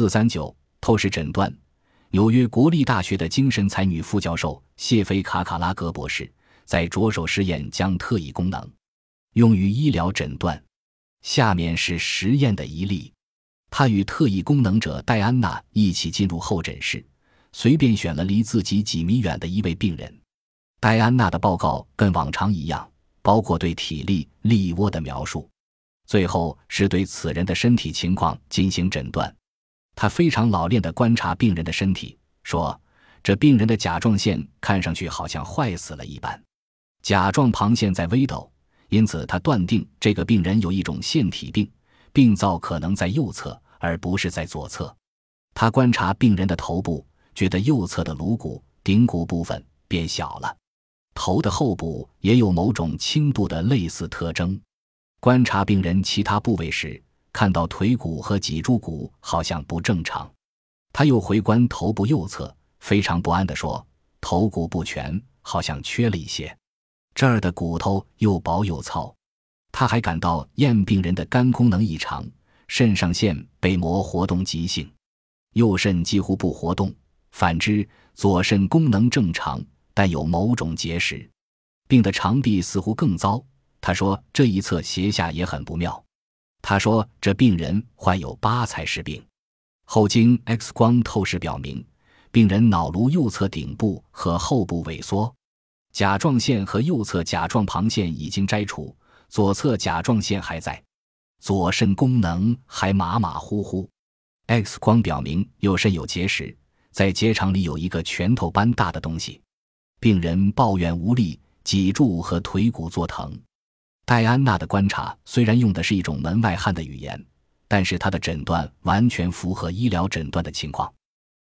四三九透视诊断，纽约国立大学的精神才女副教授谢菲卡卡拉格博士在着手实验将特异功能用于医疗诊断。下面是实验的一例：他与特异功能者戴安娜一起进入候诊室，随便选了离自己几米远的一位病人。戴安娜的报告跟往常一样，包括对体力、力窝的描述。最后是对此人的身体情况进行诊断，他非常老练地观察病人的身体，说：“这病人的甲状腺看上去好像坏死了一般，甲状旁腺在微抖，因此他断定这个病人有一种腺体病，病灶可能在右侧而不是在左侧。他观察病人的头部，觉得右侧的颅骨顶骨部分变小了，头的后部也有某种轻度的类似特征。”观察病人其他部位时，看到腿骨和脊柱骨好像不正常。他又回观头部右侧，非常不安地说：“头骨不全，好像缺了一些。这儿的骨头又薄又糙。”他还感到验病人的肝功能异常，肾上腺被膜活动急性，右肾几乎不活动。反之，左肾功能正常，但有某种结石。病的肠壁似乎更糟。他说：“这一侧斜下也很不妙。”他说：“这病人患有八才氏病。”后经 X 光透视表明，病人脑颅右侧顶部和后部萎缩，甲状腺和右侧甲状旁腺已经摘除，左侧甲状腺还在，左肾功能还马马虎虎。X 光表明右肾有结石，在结肠里有一个拳头般大的东西。病人抱怨无力，脊柱和腿骨作疼。戴安娜的观察虽然用的是一种门外汉的语言，但是她的诊断完全符合医疗诊断的情况。